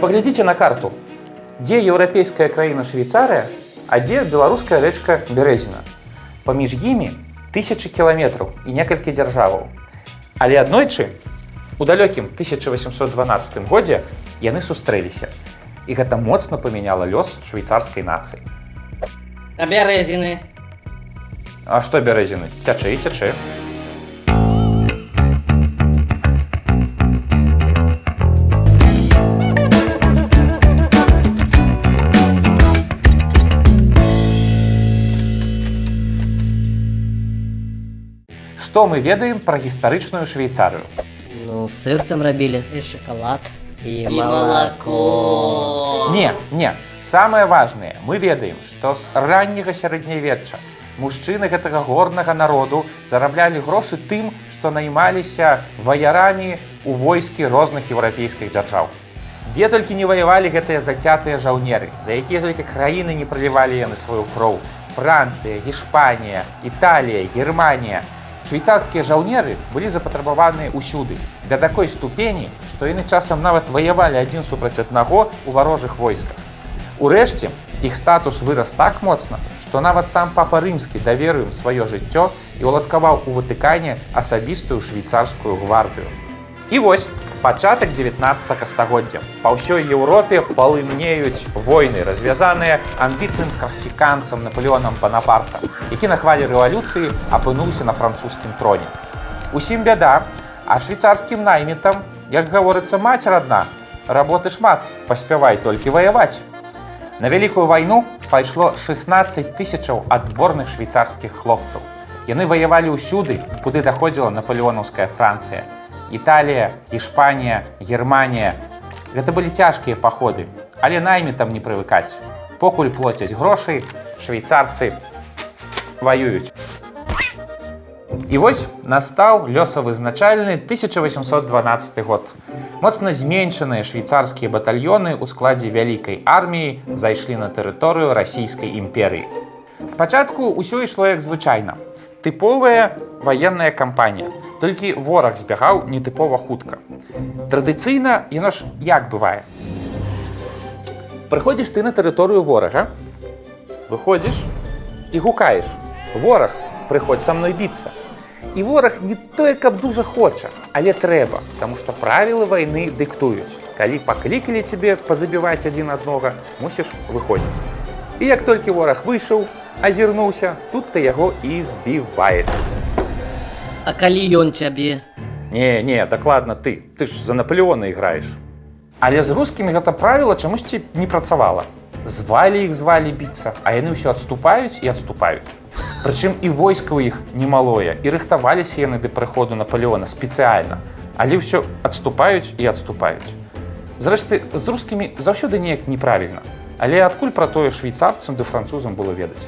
Паглядзіце на карту. Дзе еўрапейская краіна Швейцарыя, а дзе беларуская рэчка Бярэзіна. Паміж імі тысячи кіламетраў і некалькі дзяржаваў. Але аднойчы, у далёкім 1812 годзе яны сустрэліся. І гэта моцна памяняла лёс швейцарскай нацыі. А бярэзіны. А што бярэзіны? Цячэ і цячэ. Што мы ведаем пра гістарычную швейцарыю? Ну, сыр там рабілі. І шоколад. І, І молоко. Не, не. Самае важнае, мы ведаем, што з ранняга сярэднявечча мужчыны гэтага горнага народу зараблялі грошы тым, што наймаліся ваярамі у войскі розных еўрапейскіх дзяржаў. Дзе толькі не ваявалі гэтыя зацятыя жаўнеры, за якія толькі краіны не пралівалі яны сваю кроў. Францыя, Гішпанія, Італія, Германія. Швейцарскія жаўнеры былі запатрабаваныя ўсюды да такой ступені, што яны часам нават ваявалі адзін супраць аднаго ў варожых войсках. Урэшце, іх статус вырас так моцна, што нават сам папа рымскі даверыў ім сваё жыццё і ўладкаваў у ватыкане асабістую швейцарскую гвардыю. І вось пачатак 19 стагоддзя. Па ўсёй Еўропе палымнеюць войны, развязаныя амбітным карсіканцам Наполеонам Панапарта, які на хвалі рэвалюцыі апынуўся на французскім троне. Усім бяда, а швейцарскім наймітам, як гаворыцца мацер адна, работы шмат, паспявай толькі ваяваць. На вялікую вайну пайшло 16 тысячаў адборных швейцарскіх хлопцаў. Яны ваявалі ўсюды, куды даходзіла наполеонаўская Францыя. Італія, Іспанія, Германія. Гэта былі цяжкія паходы, але найме там не прывыкаць. Покуль плоцяць грошай, швейцарцы ваююць. І вось настаў лёсавызначальны 1812 год. Моцна зменшаныя швейцарскія батальёны ў складзе вялікай арміі зайшлі на тэрыторыю расійскай імперыі. Спачатку ўсё ішло як звычайна. Тыповая ваенная кампанія. Толькі вораг збягаў нетыпова хутка. Традыцыйна яно ж як бывае. Прыходзіш ты на тэрыторыю ворага, выходзіш і гукаеш. Вораг, прыходзь са мной біцца. І вораг не тое, каб дужа хоча, але трэба, таму што правілы вайны дыктуюць. Калі паклікалі цябе пазабіваць адзін аднога, мусіш выходзіць. І як толькі вораг выйшаў, азірнуўся, тут ты яго і збіваеш. А калі ён цябе? Не, не, дакладна ты, ты ж за Наполеона іграеш. Але з рускімі гэта правіла чамусьці не працавала. Звалі іх звалі біцца, а яны ўсё адступаюць і адступаюць. Прычым і войска ў іх немалое і рыхтаваліся яны да прыходу Наполеона спецыяльна, але ўсё адступаюць і адступаюць. Зрэшты, з рускімі заўсёды неяк неправільна, але адкуль пра тое швейцарцам ды французам было ведаць.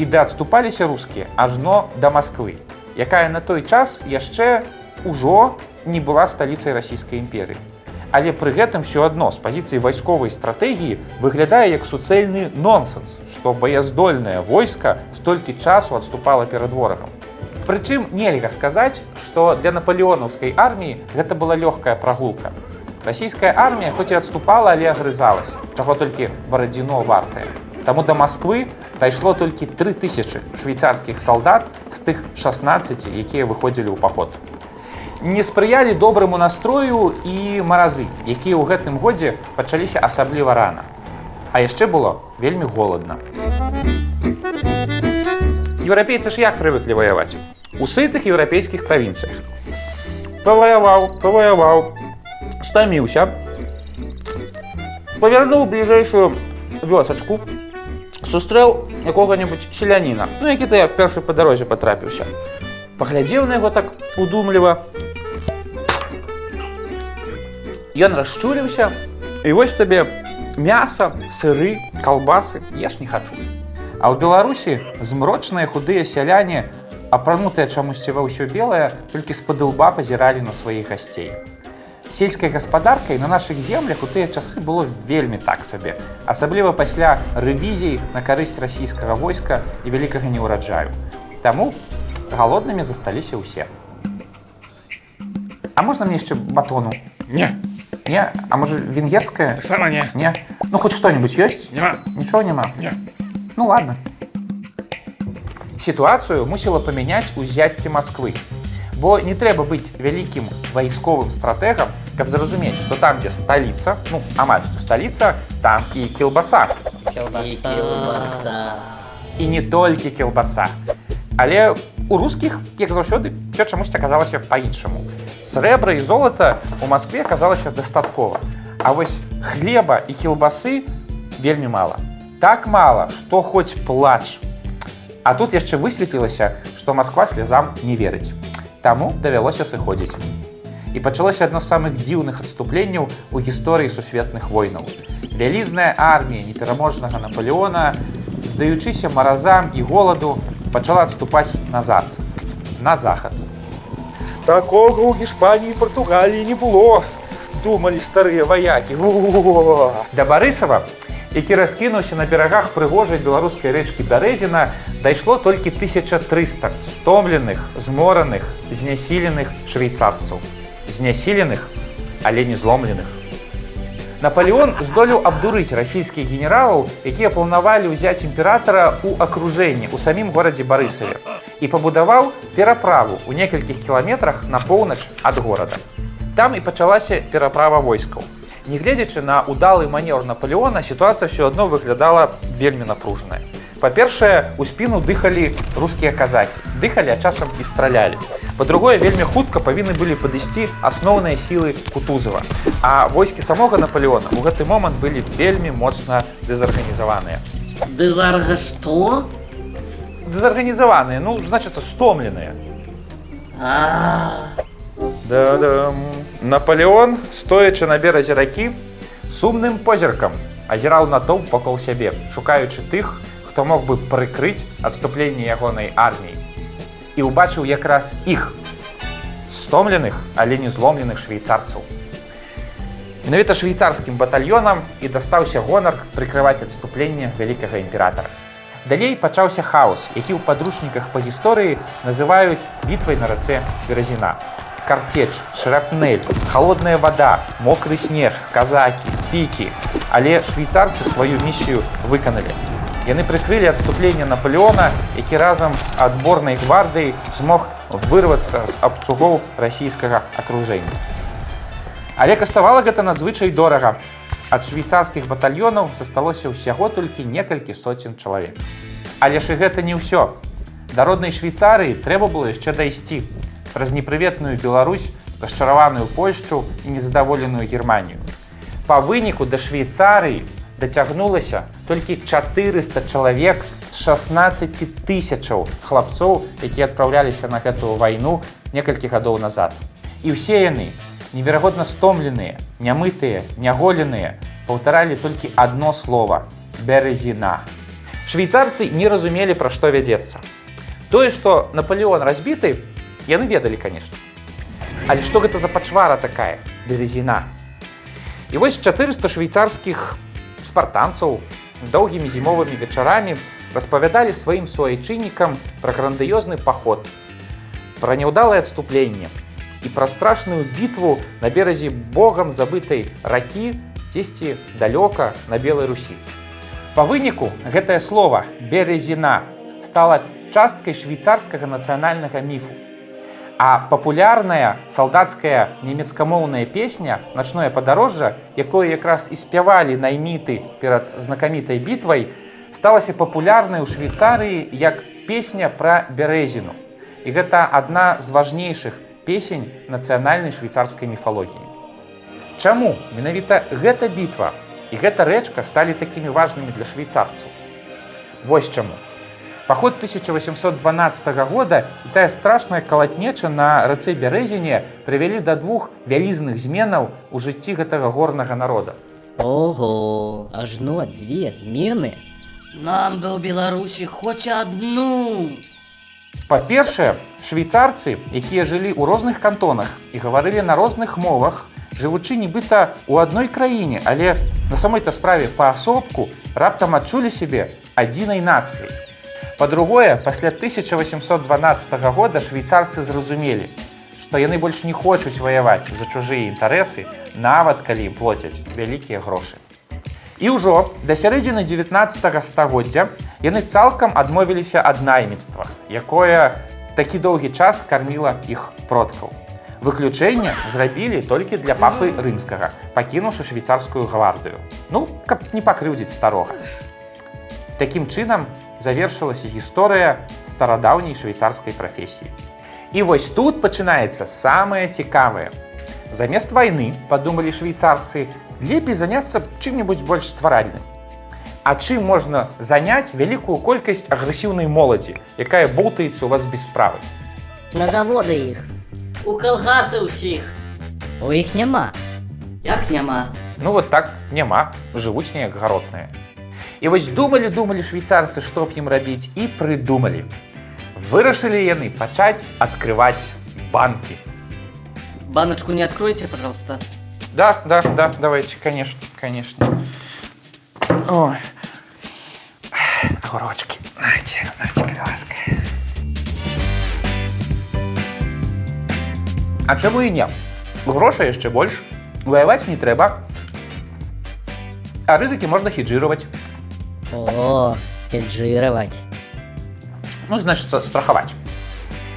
І да адступаліся рускія ажно да Масквы, якая на той час яшчэ ўжо не была сталіцай расійскай імперыі. Але пры гэтым все адно з пазіцыі вайсковай стратэгіі выглядае як суцэльны нонсенс, што баяздольнае войска столькі часу адступала перад ворагам. Прычым нельга сказаць, што для наполеонаўскай арміі гэта была лёгкая прагулка. Расійская армія хоць і адступала, але агрызалась, чаго толькі барадзіно вартае. Таму да Масквы дайшло толькі 3000 швейцарскіх салдат з тых 16, якія выходзілі ў паход не спрыялі добраму настрою і маразы, якія ў гэтым годзе пачаліся асабліва рана. А яшчэ было вельмі голадна. Еўрапейцы ж як прывыклі ваяваць у сытых еўрапейскіх правінцыях. Паваяваў, паваяваў, стаміўся, павярнуў бліжэйшую вёсачку, сустрэў якога-небудзь селяніна, ну які ты першы па дарозе патрапіўся. Паглядзеў на яго так удумліва, Ён расчуліўся і вось табе мяса, сыры, калбасы я ж не хачу. А ў Беларусі змрочныя худыя сяляне, апранутыя чамусьці ва ўсё белае, толькі з-пад лба пазіралі на сваіх гасцей. Сельскай гаспадаркай на нашых землях у тыя часы было вельмі так сабе, асабліва пасля рэвізій на карысць расійскага войска і вялікага неўраджаю. Таму галоднымі засталіся ўсе. А можна мне яшчэ батону? Не. Не? А может, венгерская? Таксама не. Не? Ну, хоть что-нибудь есть? Няма. Ничего нема? Не. Ну ладно. Сітуацыю мусіла памяняць узяцце Масквы. Бо не трэба быць вялікім вайсковым стратэгам, каб зразумець, што там, дзе сталіца, ну амаль што сталіца, там і кілбаса. І не толькі кілбаса. Але у рускіх, як заўсёды, все чамусьці аказалася па-іншаму. Срэбра і золата у Маскве аказалася дастаткова. А вось хлеба і кілбасы вельмі мала. Так мала, што хоць плач. А тут яшчэ высветлілася, што Масква слезам не верыць. Таму давялося сыходзіць. І пачалося адно з самых дзіўных адступленняў у гісторыі сусветных войнаў. Вялізная армія непераможнага Наполеона, здаючыся маразам і голаду, пачала адступаць назад, на захад. Такога ў Гішпаніі і Партугаліі не было. Думалі старыя ваякі. Да Барысава, які раскінуўся на берагах прыгожай беларускай рэчкі Бярэзіна, дайшло толькі 1300 стомленых, змораных, знясіленых швейцарцаў. Знясіленых, але не зломленых. Наполеон здолеў абдурыць расійскіх генералаў, якія планавалі ўзяць імператара ў акружэнні ў самім горадзе Барысаве і пабудаваў пераправу ў некалькіх кіламетрах на поўнач ад горада. Там і пачалася пераправа войскаў. Нягледзячы на удалы манеўр Наполеона, сітуацыя ўсё адно выглядала вельмі напружаная. Па-першае, у спіну дыхалі рускія казакі. Дыхалі, а часам і стралялі. Па-другое, вельмі хутка павінны былі падысці асноўныя сілы Кутузава. А войскі самога Наполеона ў гэты момант былі вельмі моцна дэзарганізаваныя. Дезарга что? Дэзарганізаваныя, ну, значыцца, стомленыя. А, Да-да. Наполеон, стоячы на беразе ракі, сумным позіркам азіраў натоўп вакол сябе, шукаючы тых, хто мог бы прыкрыць адступленне ягонай арміі. І ўбачыў якраз іх стомленых, але не зломленых швейцарцаў. Менавіта швейцарскім батальёнам і дастаўся гонар прыкрываць адступленне вялікага імператара. Далей пачаўся хаос, які ў падручніках па гісторыі называюць бітвай на рацэ Беразіна. Карцеч, шрапнель, холодная вода, мокры снег, казакі, пікі. Але швейцарцы сваю місію выканалі. Яны прыкрылі адступленне Наполеона, які разам з адборнай гвардыяй змог вырвацца з абцугоў расійскага акружэння. Але каштавала гэта надзвычай дорага. Ад швейцарскіх батальёнаў засталося ўсяго толькі некалькі соцень чалавек. Але ж і гэта не ўсё. Да роднай Швейцарыі трэба было яшчэ дайсці праз непрыветную Беларусь, расчараваную Польшчу і незадаволеную Германію. Па выніку да Швейцарыі дацягнулася толькі 400 чалавек з 16 тысячаў хлапцоў, якія адпраўляліся на гэтую вайну некалькі гадоў назад. І ўсе яны, неверагодна стомленыя, нямытыя, няголеныя, паўтаралі толькі адно слово бярэзіна. Швейцарцы не разумелі, пра што вядзецца. Тое, што Наполеон разбіты, яны ведалі, конечно. Але што гэта за пачвара такая бярэзіна? І вось 400 швейцарскіх спартанцаў доўгімі зімовымі вечарамі распавядалі сваім суайчыннікам пра грандыёзны паход, пра няўдалае адступленне і пра страшную бітву на беразе богам забытай ракі дзесьці далёка на белай русі. Па выніку гэтае слово березіна стала часткай швейцарскага нацыянальнага міфу. А папулярная салдацкая нямецкамоўная песня начное падарожжа, якое якраз і спявалі найміты перад знакамітай бітвай, сталася папулярнай у Швейцарыі як песня пра бярэзіну. І гэта адна з важнейшых песень нацыянальнай швейцарскай міфалогіі. Чаму менавіта гэта бітва і гэта рэчка сталі такімі важнымі для швейцарцаў? Вось чаму. Паход 1812 года і тая страшная калатнеча на рацэ бярэзіне прывялі да двух вялізных зменаў у жыцці гэтага горнага народа. Ого, ажно дзве змены. нам бы ў Беларусі хоць адну. Па-першае, швейцарцы, якія жылі ў розных кантонах і гаварылі на розных мовах, жывучы нібыта ў адной краіне, але на самой-то справе паасобку раптам адчулі сябе адзінай нацыяй. Па-другое, пасля 1812 года швейцарцы зразумелі, што яны больш не хочуць ваяваць за чужыя інтарэсы, нават калі ім плоцяць вялікія грошы. І ўжо да сярэдзіны 19 стагоддзя яны цалкам адмовіліся ад найміцтва, якое такі доўгі час карміла іх продкаў. Выключэнне зрабілі толькі для папы рымскага, пакінуўшы швейцарскую гвардыю. Ну, каб не пакрыўдзіць старога. Такім чынам завершылася гісторыя старадаўняй швейцарскай прафесіі. І вось тут пачынаецца самае цікавае. Замест вайны, падумалі швейцарцы, лепей заняцца чым-небудзь больш стваральным. А чым можна заняць вялікую колькасць агрэсіўнай моладзі, якая боўтаецца ў вас без справы. На заводы іх. У калгасы ўсіх. У іх няма. Як няма? Ну вот так няма, жывуць неяк гаротныя. І вось думалі, думалі швейцарцы, што б ім рабіць і прыдумалі. Вырашылі яны пачаць адкрываць банкі. Баночку не откройте, пожалуйста. Да, да, да, давайте, конечно, конечно. Ой. Огурочки. Нате, нате, будь ласка. А чаму і не? Грошай яшчэ больш. Ваяваць не трэба. А рызыкі можна хеджыраваць. О, хеджировать. Ну, значыць, страхаваць.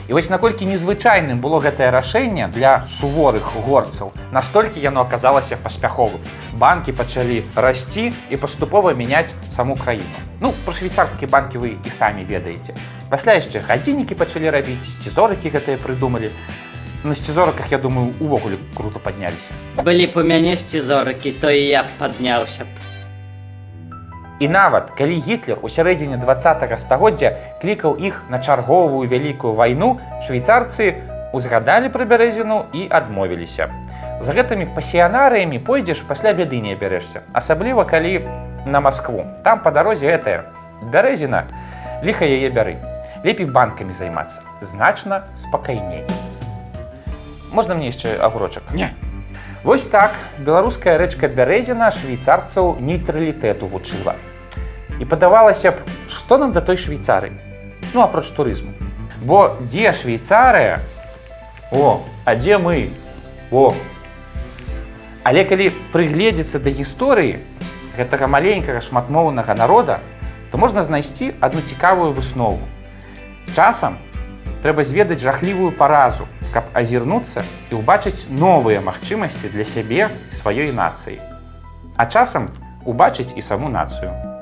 І вось наколькі незвычайным было гэтае рашэнне для суворых горцаў, настолькі яно аказалася паспяховым. Банкі пачалі расці і паступова мяняць саму краіну. Ну, пра швейцарскія банкі вы і самі ведаеце. Пасля яшчэ гадзіннікі пачалі рабіць, сцізорыкі гэтыя прыдумалі. На сцізорыках, я думаю, увогуле круто падняліся. Былі б у мяне сцізорыкі, то і я падняўся б. І нават калі гітлер у сярэдзіне 20 стагоддзя клікаў іх на чарговую вялікую вайну, швейцарцы узгадалі пра бярэзіну і адмовіліся. За гэтымі пасіянарыямі пойдзеш пасля бяды не бярэшся, асабліва калі на Маскву. Там па дарозе гэтая бярэзіна, ліха яе бяры. Лепей банкамі займацца, значна спакайней. Можна мне яшчэ агурочак? Не. Вось так беларуская рэчка бярэзіна швейцарцаў нейтралітэту вучыла. І падавалася б, што нам да той швейцары? Ну апроч турызму. Бо дзе швейцарыя? О, а дзе мы? О. Але калі прыгледзецца да гісторыі гэтага маленькага шматмоўнага народа, то можна знайсці адну цікавую выснову. Часам трэба зведаць жахлівую паразу, каб азірнуцца і ўбачыць новыя магчымасці для сябе сваёй нацыі. А часам убачыць і саму нацыю.